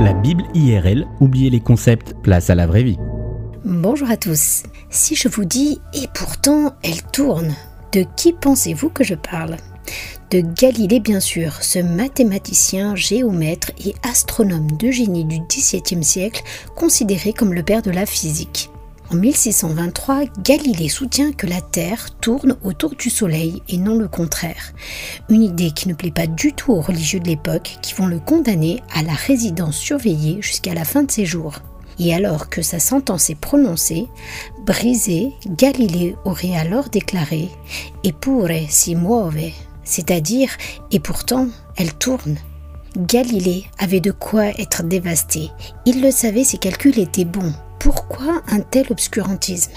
La Bible IRL, oubliez les concepts, place à la vraie vie. Bonjour à tous. Si je vous dis et pourtant elle tourne, de qui pensez-vous que je parle? De Galilée bien sûr, ce mathématicien, géomètre et astronome de génie du XVIIe siècle, considéré comme le père de la physique. En 1623, Galilée soutient que la Terre tourne autour du Soleil et non le contraire. Une idée qui ne plaît pas du tout aux religieux de l'époque qui vont le condamner à la résidence surveillée jusqu'à la fin de ses jours. Et alors que sa sentence est prononcée, brisée, Galilée aurait alors déclaré Eppure si muove, c'est-à-dire et pourtant elle tourne. Galilée avait de quoi être dévasté. Il le savait, ses calculs étaient bons. Pourquoi un tel obscurantisme?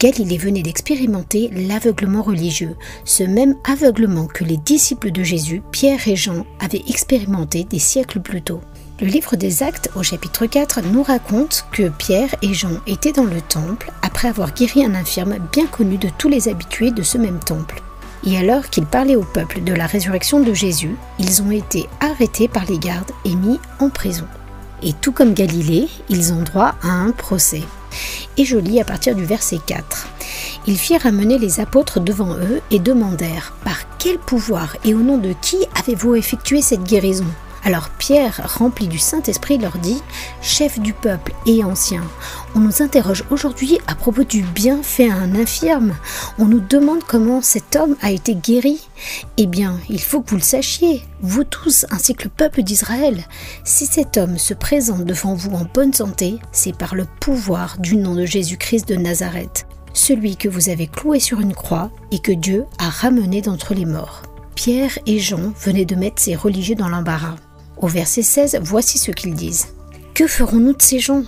Galilée venait d'expérimenter l'aveuglement religieux, ce même aveuglement que les disciples de Jésus, Pierre et Jean, avaient expérimenté des siècles plus tôt? Le livre des Actes au chapitre 4 nous raconte que Pierre et Jean étaient dans le temple après avoir guéri un infirme bien connu de tous les habitués de ce même temple. Et alors qu'ils parlaient au peuple de la résurrection de Jésus, ils ont été arrêtés par les gardes et mis en prison et tout comme Galilée, ils ont droit à un procès. Et je lis à partir du verset 4. Ils firent amener les apôtres devant eux et demandèrent Par quel pouvoir et au nom de qui avez-vous effectué cette guérison? Alors Pierre, rempli du Saint-Esprit, leur dit, Chef du peuple et ancien, on nous interroge aujourd'hui à propos du bien fait à un infirme. On nous demande comment cet homme a été guéri. Eh bien, il faut que vous le sachiez, vous tous ainsi que le peuple d'Israël. Si cet homme se présente devant vous en bonne santé, c'est par le pouvoir du nom de Jésus-Christ de Nazareth, celui que vous avez cloué sur une croix et que Dieu a ramené d'entre les morts. Pierre et Jean venaient de mettre ces religieux dans l'embarras. Au verset 16, voici ce qu'ils disent. Que ferons-nous de ces gens?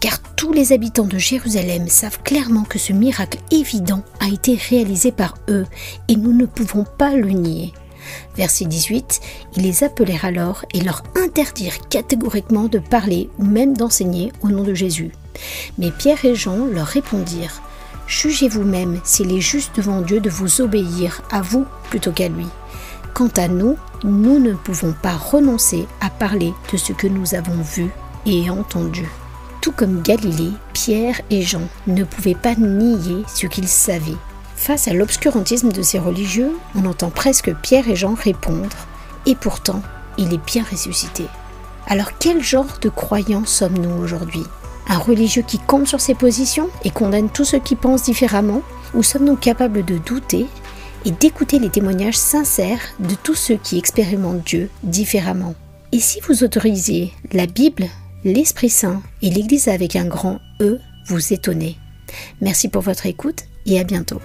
Car tous les habitants de Jérusalem savent clairement que ce miracle évident a été réalisé par eux et nous ne pouvons pas le nier. Verset 18, ils les appelèrent alors et leur interdirent catégoriquement de parler ou même d'enseigner au nom de Jésus. Mais Pierre et Jean leur répondirent, Jugez vous-même s'il est juste devant Dieu de vous obéir à vous plutôt qu'à lui. Quant à nous, nous ne pouvons pas renoncer à parler de ce que nous avons vu et entendu. Tout comme Galilée, Pierre et Jean ne pouvaient pas nier ce qu'ils savaient. Face à l'obscurantisme de ces religieux, on entend presque Pierre et Jean répondre Et pourtant, il est bien ressuscité. Alors quel genre de croyants sommes-nous aujourd'hui? Un religieux qui compte sur ses positions et condamne tous ceux qui pensent différemment? Ou sommes-nous capables de douter et d'écouter les témoignages sincères de tous ceux qui expérimentent Dieu différemment. Et si vous autorisez la Bible, l'Esprit Saint et l'Église avec un grand E, vous étonner. Merci pour votre écoute et à bientôt.